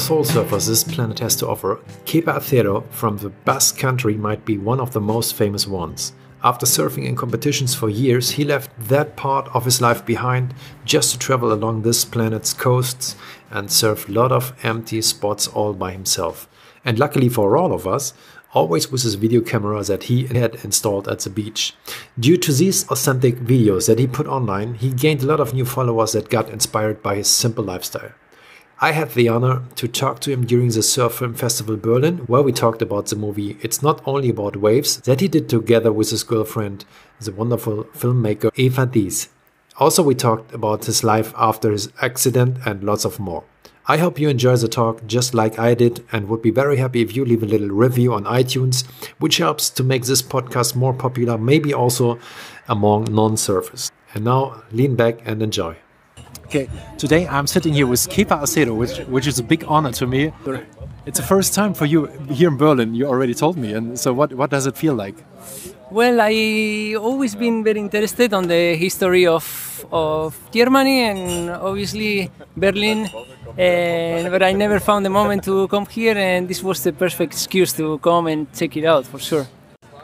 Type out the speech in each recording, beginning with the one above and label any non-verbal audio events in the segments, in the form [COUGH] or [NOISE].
soul surfers this planet has to offer, Kepa Acero from the Basque country might be one of the most famous ones. After surfing in competitions for years, he left that part of his life behind just to travel along this planet's coasts and surf a lot of empty spots all by himself. And luckily for all of us, always with his video camera that he had installed at the beach. Due to these authentic videos that he put online, he gained a lot of new followers that got inspired by his simple lifestyle. I had the honor to talk to him during the Surf Film Festival Berlin, where we talked about the movie It's Not Only About Waves that he did together with his girlfriend, the wonderful filmmaker Eva Dies. Also, we talked about his life after his accident and lots of more. I hope you enjoy the talk just like I did and would be very happy if you leave a little review on iTunes, which helps to make this podcast more popular, maybe also among non surfers. And now lean back and enjoy. Okay, today I'm sitting here with Kepa Acero, which, which is a big honor to me. It's the first time for you here in Berlin, you already told me. And so, what, what does it feel like? Well, I always been very interested on the history of, of Germany and obviously Berlin, and, but I never found the moment to come here, and this was the perfect excuse to come and check it out for sure.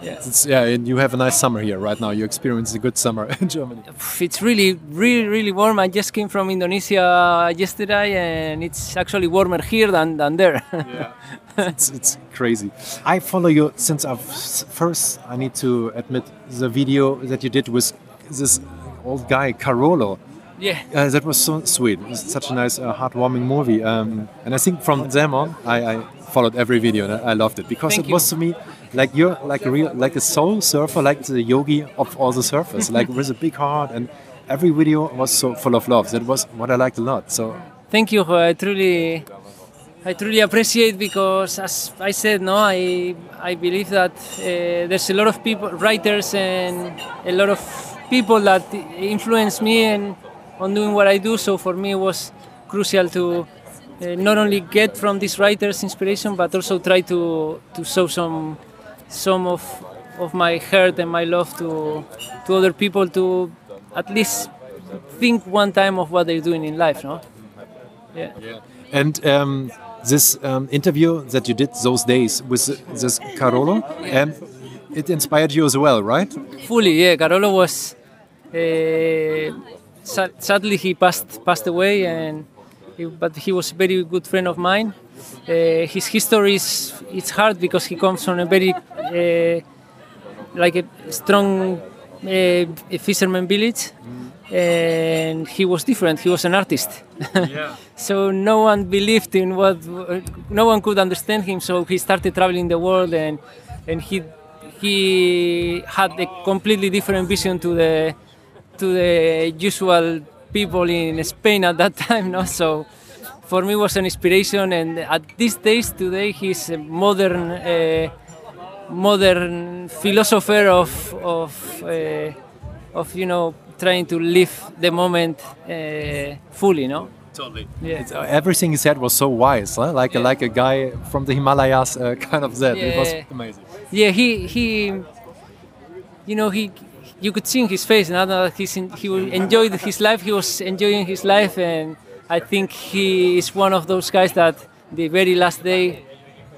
Yeah. It's, yeah, and you have a nice summer here right now. You experience a good summer [LAUGHS] in Germany. It's really, really, really warm. I just came from Indonesia yesterday, and it's actually warmer here than, than there. [LAUGHS] yeah, it's, it's crazy. I follow you since I've first. I need to admit the video that you did with this old guy Carolo. Yeah, uh, that was so sweet. It was such a nice, uh, heartwarming movie. Um, and I think from then on, I, I followed every video and I loved it because Thank it was to me like you're like a real like a soul surfer, like the yogi of all the surfers, like [LAUGHS] with a big heart, and every video was so full of love. That was what I liked a lot. So thank you. I truly, I truly appreciate because, as I said, no, I I believe that uh, there's a lot of people, writers, and a lot of people that influence me and on doing what I do. So for me, it was crucial to. Uh, not only get from these writers inspiration, but also try to to show some some of of my heart and my love to to other people to at least think one time of what they're doing in life, no? Yeah. yeah. And um, this um, interview that you did those days with this Carolo, um, it inspired you as well, right? Fully, yeah. Carolo was uh, sadly he passed passed away, and he, but he was a very good friend of mine. Uh, his history is it's hard because he comes from a very uh, like a strong uh, fisherman village, and he was different. He was an artist, yeah. [LAUGHS] so no one believed in what. No one could understand him. So he started traveling the world, and and he he had a completely different vision to the to the usual people in Spain at that time. No, so for me was an inspiration. And at these days, today, he's a modern, uh, modern philosopher of of uh, of you know trying to live the moment uh, fully. No. Totally. Yeah. It's, uh, everything he said was so wise, huh? like yeah. a, like a guy from the Himalayas, uh, [LAUGHS] kind of that. Yeah. It was amazing. Yeah, he he, you know, he you could see in his face now that he's in, he enjoyed his life. He was enjoying his life, and I think he is one of those guys that the very last day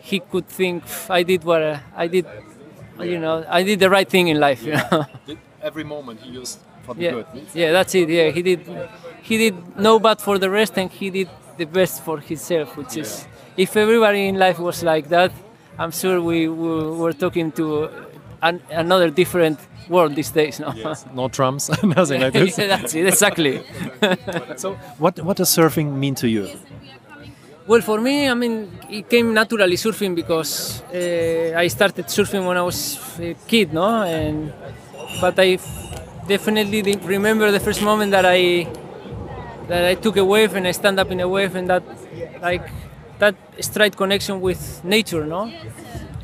he could think I did what uh, I did, you know, I did the right thing in life. You know? [LAUGHS] Every moment he used for the yeah. good. Yeah, that's it. Yeah, he did. He did no bad for the rest, and he did the best for himself. Which yeah. is, if everybody in life was like that, I'm sure we, we were talking to an, another different world these days. No, yes. no drums, nothing like this. that's it, exactly. [LAUGHS] so, what what does surfing mean to you? Well, for me, I mean, it came naturally surfing because uh, I started surfing when I was a kid, no, and but I definitely remember the first moment that I that I took a wave and I stand up in a wave and that like that straight connection with nature, no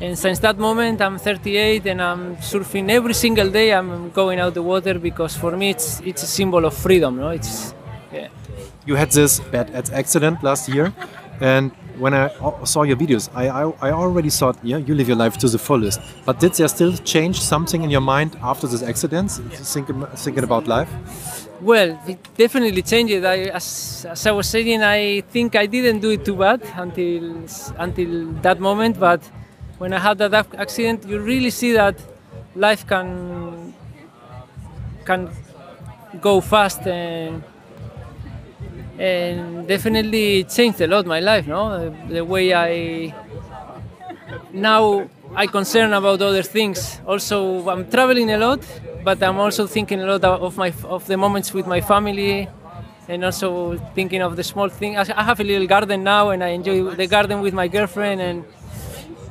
and since that moment, I'm 38 and I'm surfing every single day. I'm going out the water because for me, it's it's a symbol of freedom. No, it's yeah. You had this bad accident last year, and when I saw your videos, I, I, I already thought, yeah, you live your life to the fullest. But did there still change something in your mind after this accident, thinking thinking about life? Well, it definitely changed. I, as, as I was saying, I think I didn't do it too bad until until that moment. But when I had that accident, you really see that life can can go fast and and definitely changed a lot my life. No, the, the way I now I concern about other things. Also, I'm traveling a lot, but I'm also thinking a lot of my of the moments with my family, and also thinking of the small things. I have a little garden now, and I enjoy the garden with my girlfriend, and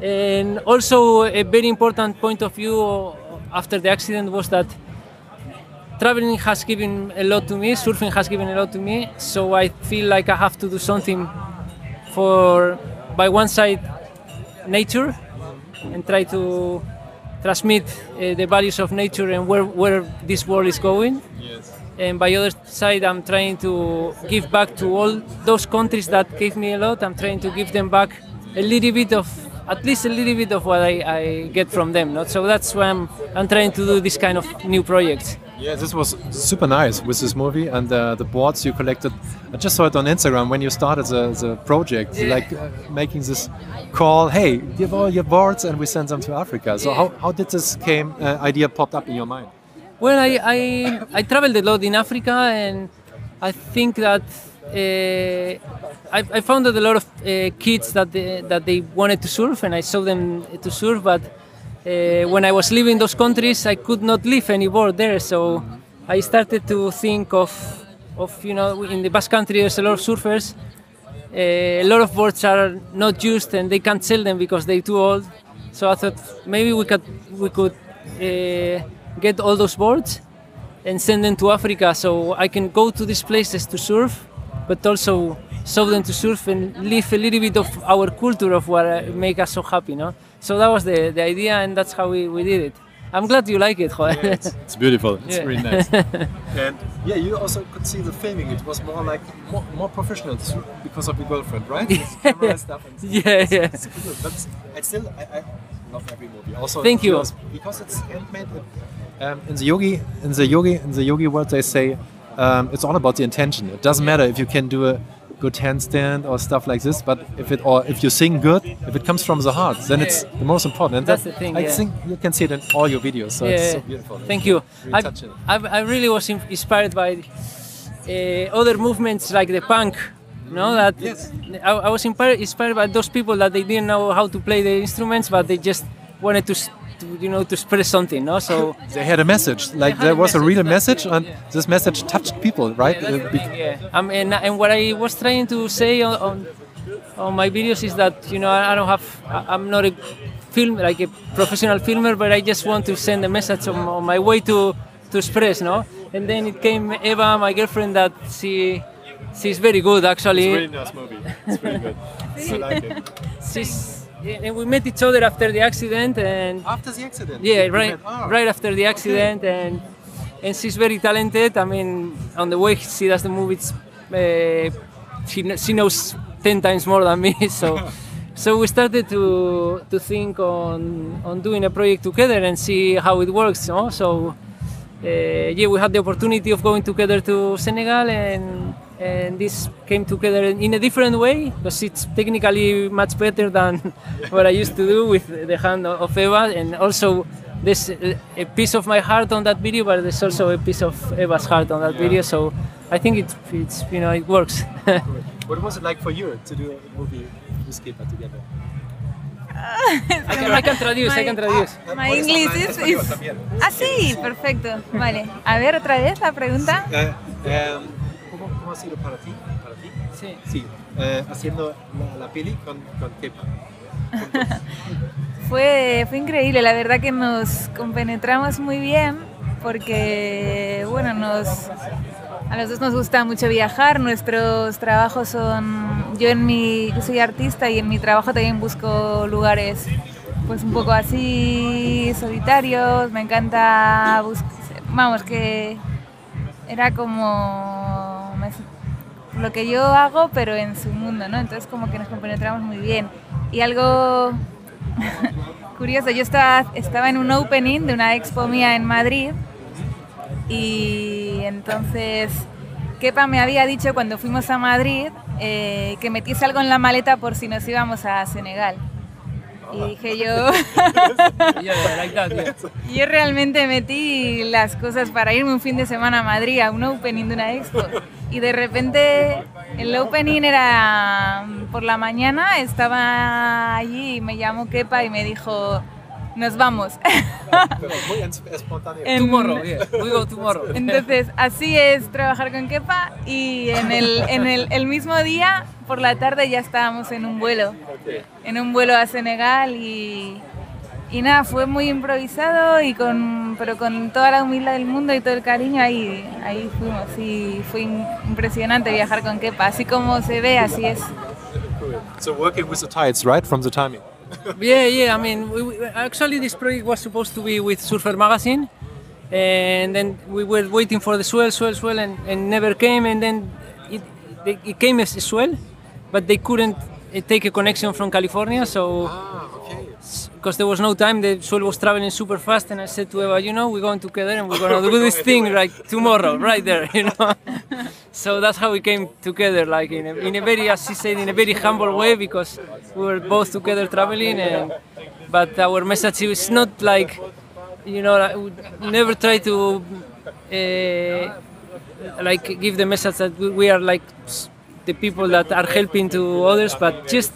and also a very important point of view after the accident was that traveling has given a lot to me, surfing has given a lot to me. So I feel like I have to do something for, by one side, nature and try to transmit uh, the values of nature and where, where this world is going. Yes. And by other side, I'm trying to give back to all those countries that gave me a lot. I'm trying to give them back a little bit of, at least a little bit of what I, I get from them. Not? So that's why I'm, I'm trying to do this kind of new projects. Yeah, this was super nice with this movie and uh, the boards you collected. I just saw it on Instagram when you started the, the project, Yeah. like uh, making this call, hey, give all your boards and we send them to Africa. So Yeah. how, how did this came uh, idea popped up in your mind? Well, I, I, I traveled a lot in Africa, and I think that I, I found that a lot of uh, kids that they, that they wanted to surf, and I saw them to surf. But uh, when I was leaving those countries, I could not live any board there. So I started to think of, of you know, in the Basque Country, there's a lot of surfers. Uh, a lot of boards are not used, and they can't sell them because they're too old. So I thought maybe we could we could uh, get all those boards and send them to Africa, so I can go to these places to surf, but also show them to surf and live a little bit of our culture of what uh, make us so happy, no? So that was the, the idea, and that's how we, we did it. I'm glad you like it, Joel. It's beautiful. It's Yeah. really nice. [LAUGHS] and yeah, you also could see the filming. It was more like more, more professional because of your girlfriend, right? [LAUGHS] With camera and stuff. And Yeah, yeah. It's super good. But I still, I, I love every movie. Also, Thank you. because it's handmade. Um, in the yogi, in the yogi, in the yogi world, they say um, it's all about the intention. It doesn't matter if you can do a good handstand or stuff like this, but if it or if you sing good, if it comes from the heart, then it's the most important. And That's that- the thing, I yeah. think you can see it in all your videos. So it's so beautiful. Thank you. Really I. I, I really was inspired by uh, other movements like the punk. No, that Yes. I, I was inspired, inspired by those people that they didn't know how to play the instruments, but they just wanted to, to you know, to express something. No, so They had a message, like there a was a real message, it, and yeah. this message touched people, right? Yeah, that's Uh, thing, yeah. Um, and, and what I was trying to say on, on, on my videos is that you know I, I don't have I, I'm not a film like a professional filmer, but I just want to send a message on, on my way to to express, no. And then it came Eva, my girlfriend, that she she's very good actually. it's a really nice movie. It's really good. I like it. [LAUGHS] She's and we met each other after the accident and After the accident. yeah right ah. right after the accident and and she's very talented i mean on the way she does the movies uh, she, she knows 10 times more than me [LAUGHS] so [LAUGHS] so we started to to think on on doing a project together and see how it works no? so uh, yeah we had the opportunity of going together to senegal and and this came together in a different way because it's technically much better than [LAUGHS] what I used to do with the hand of Eva and also there's a a piece of my heart on that video but there's also a piece of Eva's heart on that video so I think it, it's you know it works [LAUGHS] What was it like for you to do a movie with Kepa together? [LAUGHS] I, can, I can traduce I can traduce My English is, is- Ah, sí, perfecto. Vale. A ver, otra vez la pregunta. Eh, em, ¿cómo, ¿Cómo ha sido para ti? Para ti? sí. Sí, eh, haciendo la, la peli con, con Kepa. [LAUGHS] Fue, fue increíble, la verdad que nos compenetramos muy bien porque, bueno, nos, a los dos nos gusta mucho viajar, nuestros trabajos son, yo en mi, yo soy artista y en mi trabajo también busco lugares pues un poco así solitarios, me encanta buscar, vamos, que era como lo que yo hago pero en su mundo, ¿no? Entonces como que nos compenetramos muy bien. Y algo [LAUGHS] curioso, yo estaba, estaba en un opening de una expo mía en Madrid y entonces Kepa me había dicho cuando fuimos a Madrid eh, que metiese algo en la maleta por si nos íbamos a Senegal. Y dije yo, [LAUGHS] [LAUGHS] yo realmente metí las cosas para irme un fin de semana a Madrid a un opening de una expo. Y de repente el opening era por la mañana, estaba allí y me llamó Kepa y me dijo, nos vamos. [LAUGHS] Muy espontáneo. En- Tomorrow, yeah. We go tomorrow. Entonces, así es trabajar con Kepa y en el, en el, el mismo día, por la tarde, ya estábamos en un vuelo, en un vuelo a Senegal y, y nada, fue muy improvisado, y con, pero con toda la humildad del mundo y todo el cariño, ahí, ahí fuimos y fue im- impresionante viajar con Kepa, así como se ve, así es. So working with the tides, right, from the timing. Yeah, yeah. I mean, we, we, actually, this project was supposed to be with Surfer Magazine, and then we were waiting for the swell, swell, swell, and, and never came. And then it, it came as a swell, but they couldn't uh, take a connection from California, so Ah. Because there was no time, the swell was traveling super fast, and I said to Eva, you know, we're going together and we're gonna do this thing like tomorrow, right there, [LAUGHS] you know. so that's how we came together, like in a, in a very, as she said, in a very humble way, because we were both together traveling, and but our message is not like, you know, like, never try to. Uh, like give the message that we are like the people that are helping to others, but just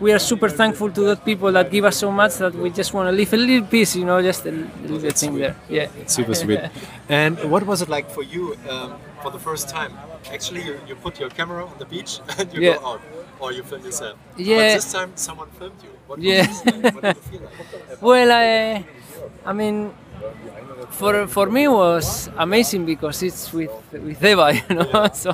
we are super thankful to those people that give us so much that we just want to leave a little piece, you know, just a little bit thing there. Yeah. Super sweet. [LAUGHS] and what was it like for you um, for the first time? Actually, you, you put your camera on the beach [LAUGHS] and you Yeah. go out, or you film yourself. Yeah. But this time, someone filmed you. What Yeah. What did you feel like? [LAUGHS] Well, I, I mean, for for me it was amazing because it's with with Eva, you know. so,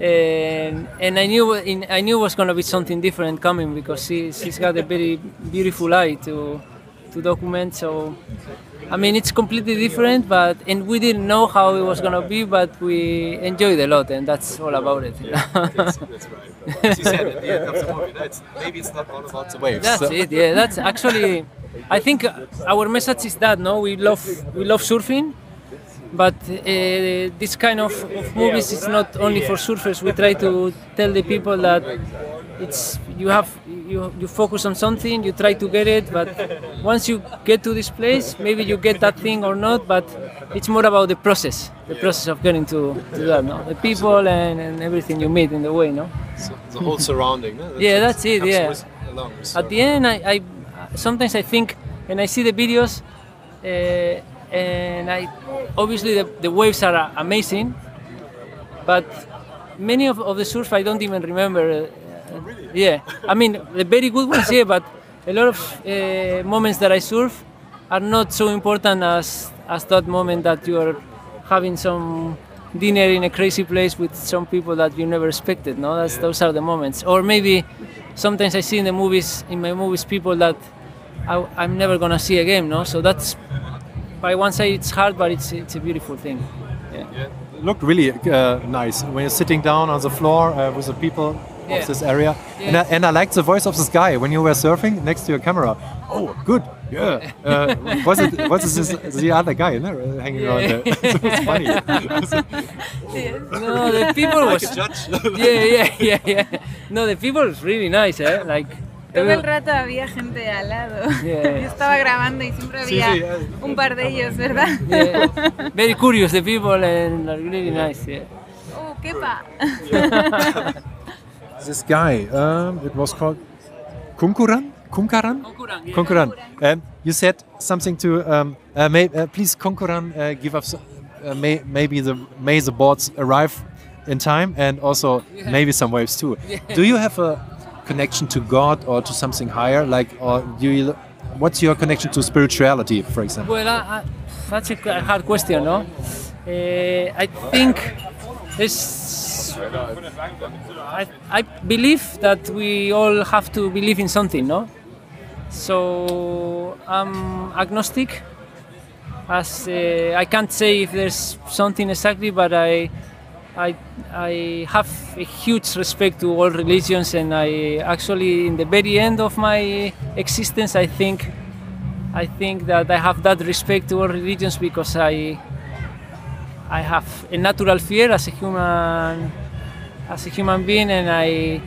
and and I knew in, I knew it was gonna be something different coming because she she's got a very beautiful eye to to document. So, I mean, it's completely different, but and we didn't know how it was gonna be, but we enjoyed a lot, and that's all about it. you know. That's, that's right. As you said at the end of the movie, that's, maybe it's not all about the waves. That's So- it. Yeah, that's actually. I think our message is that no, we love we love surfing, but uh, this kind of, of movies is not only for surfers. We try to tell the people that it's you have you you focus on something, you try to get it, but once you get to this place, maybe you get that thing or not, but it's more about the process, the process of getting to, to that, no? the people and, and everything you meet in the way, no. So the whole surrounding. No? Yeah, that's it, yeah. along with At the end, I, I sometimes I think, and I see the videos, uh, and I obviously the, the waves are amazing, but many of, of the surf I don't even remember. Uh, yeah, I mean the very good ones, yeah, but a lot of uh, moments that I surf are not so important as as that moment that you are having some dinner in a crazy place with some people that you never expected. No, that's those are the moments. Or maybe sometimes I see in the movies in my movies people that I, I'm never gonna see again. No, so that's by one side it's hard, but it's it's a beautiful thing. Yeah. Yeah, it looked really uh, nice when you're sitting down on the floor uh, with the people Yeah. of this area. And, I, Yeah. and I liked the voice of this guy when you were surfing next to your camera. Oh, good. Yeah. Uh, [LAUGHS] was it was this, the other guy no, hanging around there? [LAUGHS] it was funny. [LAUGHS] No, the people like was a judge. yeah, yeah, yeah, yeah. No, the people was really nice, eh? Like Todo el rato había gente al lado. [LAUGHS] Yeah. Yo estaba grabando y siempre Sí, había sí, eh. un par de ellos, ¿verdad? yeah, very curious the people and really nice. Yeah. Oh, Kepa. [LAUGHS] this guy, um, it was called Kunkuran? Kunkaran? Konkuran. Um, you said something to um, uh, may, uh, please Konkuran uh, give us uh, may, maybe the may the boards arrive in time and also maybe some waves too. Do you have a connection to God or to something higher? Like, or do you? What's your connection to spirituality, for example? Well, that's a hard question, no? Uh, I think this. I, I believe that we all have to believe in something, no? So I'm agnostic. As uh, I can't say if there's something exactly, but I, I, I have a huge respect to all religions, and I actually, in the very end of my existence, I think I think that I have that respect to all religions because I I have a natural fear as a human as a human being, and I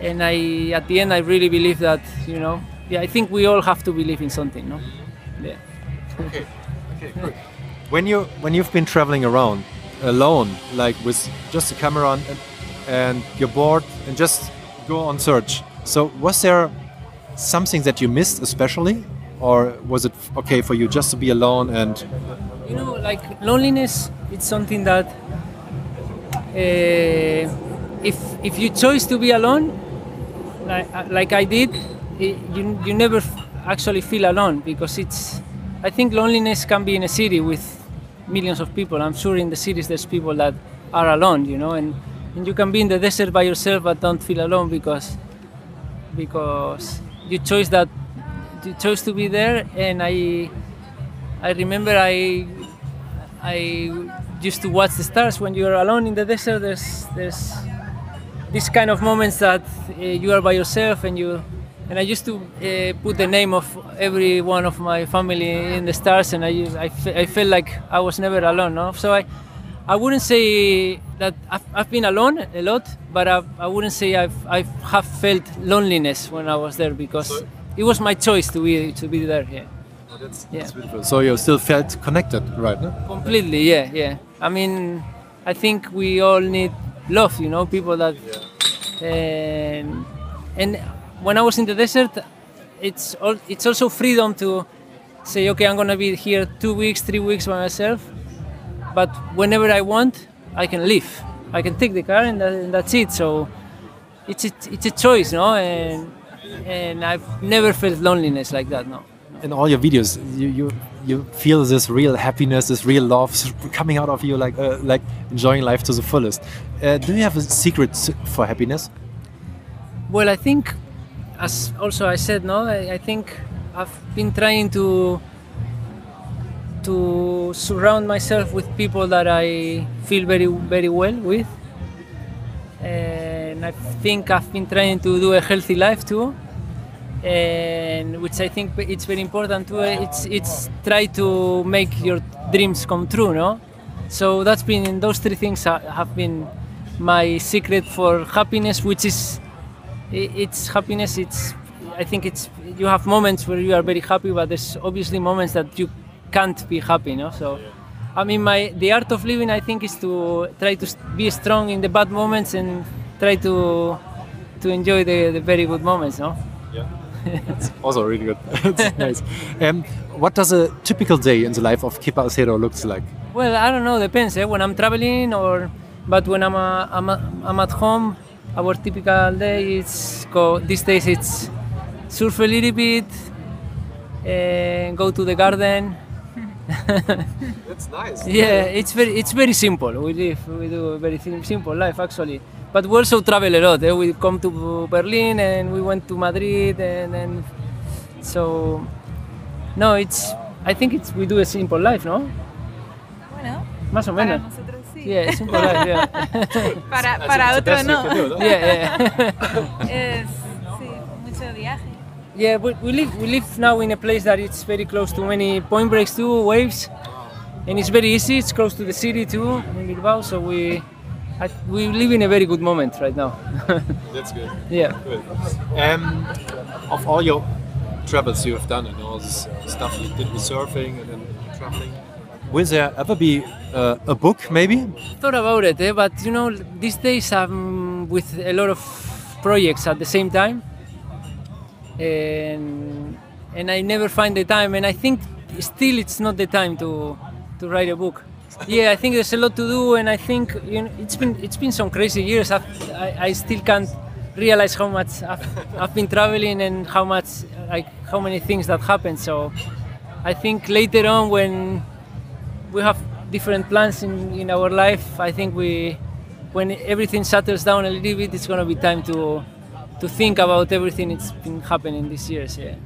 and I at the end I really believe that you know yeah I think we all have to believe in something, no? Yeah. Okay. Okay. Good. When you when you've been traveling around alone, like with just a camera and, and you're bored and just go on search. So was there something that you missed especially, or was it okay for you just to be alone and? You know, like loneliness. It's something that uh, if if you choose to be alone, like, like I did, it, you you never actually feel alone because it's. I think loneliness can be in a city with millions of people. I'm sure in the cities there's people that are alone, you know, and, and you can be in the desert by yourself but don't feel alone because because you chose that you chose to be there and I I remember I I used to watch the stars when you're alone in the desert there's there's these kind of moments that uh, you are by yourself and you and I used to uh, put the name of every one of my family in the stars, and I, I, I felt like I was never alone. No? So I, I wouldn't say that I've, I've been alone a lot, but I, I wouldn't say I've, I have felt loneliness when I was there because so, it was my choice to be to be there. Yeah. Oh, that's, yeah. That's beautiful. So you still felt connected, right? No? Completely, yeah, yeah. I mean, I think we all need love, you know, people that, yeah. and, and when I was in the desert, it's all, it's also freedom to say, okay, I'm gonna be here two weeks, three weeks by myself, but whenever I want, I can leave. I can take the car and, that, and that's it. So it's a, it's a choice, no? And and I've never felt loneliness like that, no. In all your videos, you, you you feel this real happiness, this real love coming out of you, like uh, like enjoying life to the fullest. Uh, do you have a secret for happiness? Well, I think as also I said, no, I, I, think I've been trying to to surround myself with people that I feel very very well with, and I think I've been trying to do a healthy life too, and which I think it's very important too. It's it's try to make your dreams come true, no. So that's been those three things have been my secret for happiness, which is it's happiness. It's I think it's you have moments where you are very happy, but there's obviously moments that you can't be happy. No, so I mean, my the art of living I think is to try to be strong in the bad moments and try to to enjoy the, the very good moments. No. Yeah. That's [LAUGHS] also really good. [LAUGHS] That's nice. Um, what does a typical day in the life of Kepa Acero looks like? Well, I don't know. Depends. Eh? When I'm traveling, or but when I'm uh, I'm, uh, I'm at home, our typical day is go these days it's surf a little bit and go to the garden. [LAUGHS] That's nice. Yeah it's very it's very simple. We live we do a very simple life actually. But we also travel a lot eh? we come to berlin and we went to madrid and then so no it's i think it's we do a simple life no? Bueno más o menos sí. Yeah, es un collage, yeah. [LAUGHS] para, para otro no. [LAUGHS] Yeah, yeah. [LAUGHS] es, sí, mucho viaje. Yeah, we, we live we live now in a place that it's very close to many point breaks too, waves, and it's very easy. It's close to the city too in Bilbao, so we I, we live in a very good moment right now. That's good. Yeah. Good. Um, of all your travels you have done and all this stuff you did with surfing and then traveling, will there ever be uh, a book maybe? Thought about it eh? but you know these days i'm with a lot of projects at the same time. And and i never find the time and i think still it's not the time to to write a book. Yeah i think there's a lot to do and i think you know, it's been it's been some crazy years. I've, i i still can't realize how much I've, I've been traveling and how much like how many things that happened. So i think later on when we have different plans in, in our life. I think we, when everything settles down a little bit, it's going to be time to to think about everything that's been happening these years. Yeah.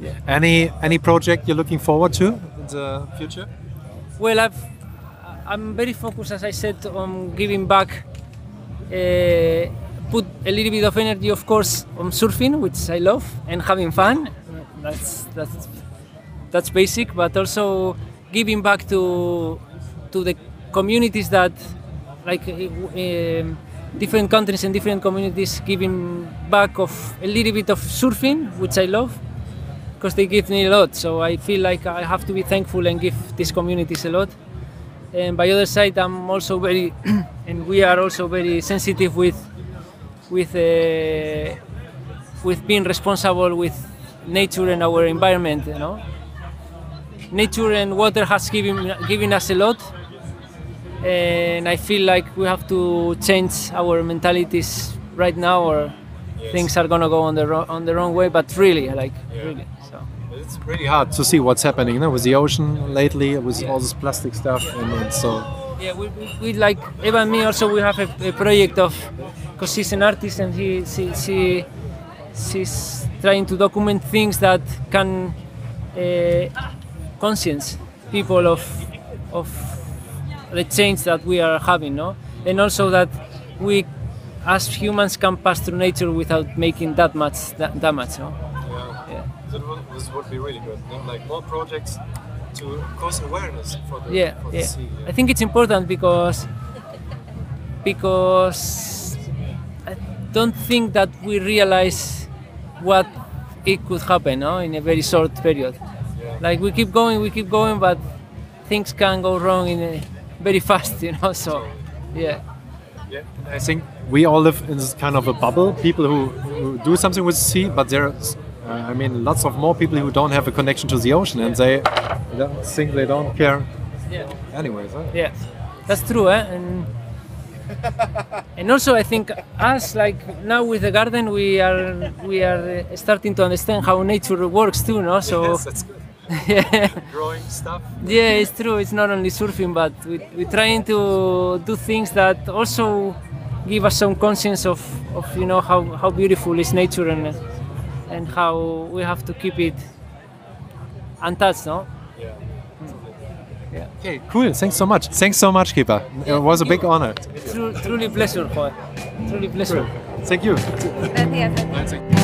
yeah. Any any project you're looking forward to in the future? Well, I've I'm very focused, as I said, on giving back. Uh, put a little bit of energy, of course, on surfing, which I love, and having fun. That's that's that's basic, but also giving back to to the communities that like uh, different countries and different communities giving back of a little bit of surfing, which I love because they give me a lot. So I feel like I have to be thankful and give these communities a lot. And by other side, I'm also very, [CLEARS THROAT] and we are also very sensitive with, with, uh, with being responsible with nature and our environment. You know, nature and water has given given us a lot, and I feel like we have to change our mentalities right now, or things are gonna go on the wrong, on the wrong way. But really, like really, so. It's really hard to see what's happening you know, with the ocean lately, with all this plastic stuff, and, and so. Yeah, we, we, we like Eva and me also we have a, a project of because she's an artist and he she, she she's trying to document things that can uh, conscience people of of the change that we are having, no, and also that we as humans can pass through nature without making that much that, damage, no. Yeah. This would be really good. Like more projects to cause awareness for the, yeah, yeah. I think it's important because because I don't think that we realize what it could happen no? in a very short period. Like we keep going, we keep going, but things can go wrong in a very [LAUGHS] fast, you know. So, yeah. Yeah, I think we all live in this kind of a bubble. People who, who do something with the sea, but there's, uh, I mean, lots of more people who don't have a connection to the ocean, and they don't think they don't care. Yeah. Anyways, huh? Yeah, that's true, eh? And [LAUGHS] and also I think us like now with the garden we are we are starting to understand how nature works too, no? So Yes, that's good. yeah, Growing [LAUGHS] stuff. yeah, it's true. It's not only surfing, but we, we're trying to do things that also give us some conscience of, of you know how, how beautiful is nature and and how we have to keep it untouched, no? Yeah. Okay, cool. Thanks so much. Thanks so much, Kepa. It was a big honor. True, truly pleasure, Joel. Truly pleasure. Thank you. Gracias. a ti. Thank you.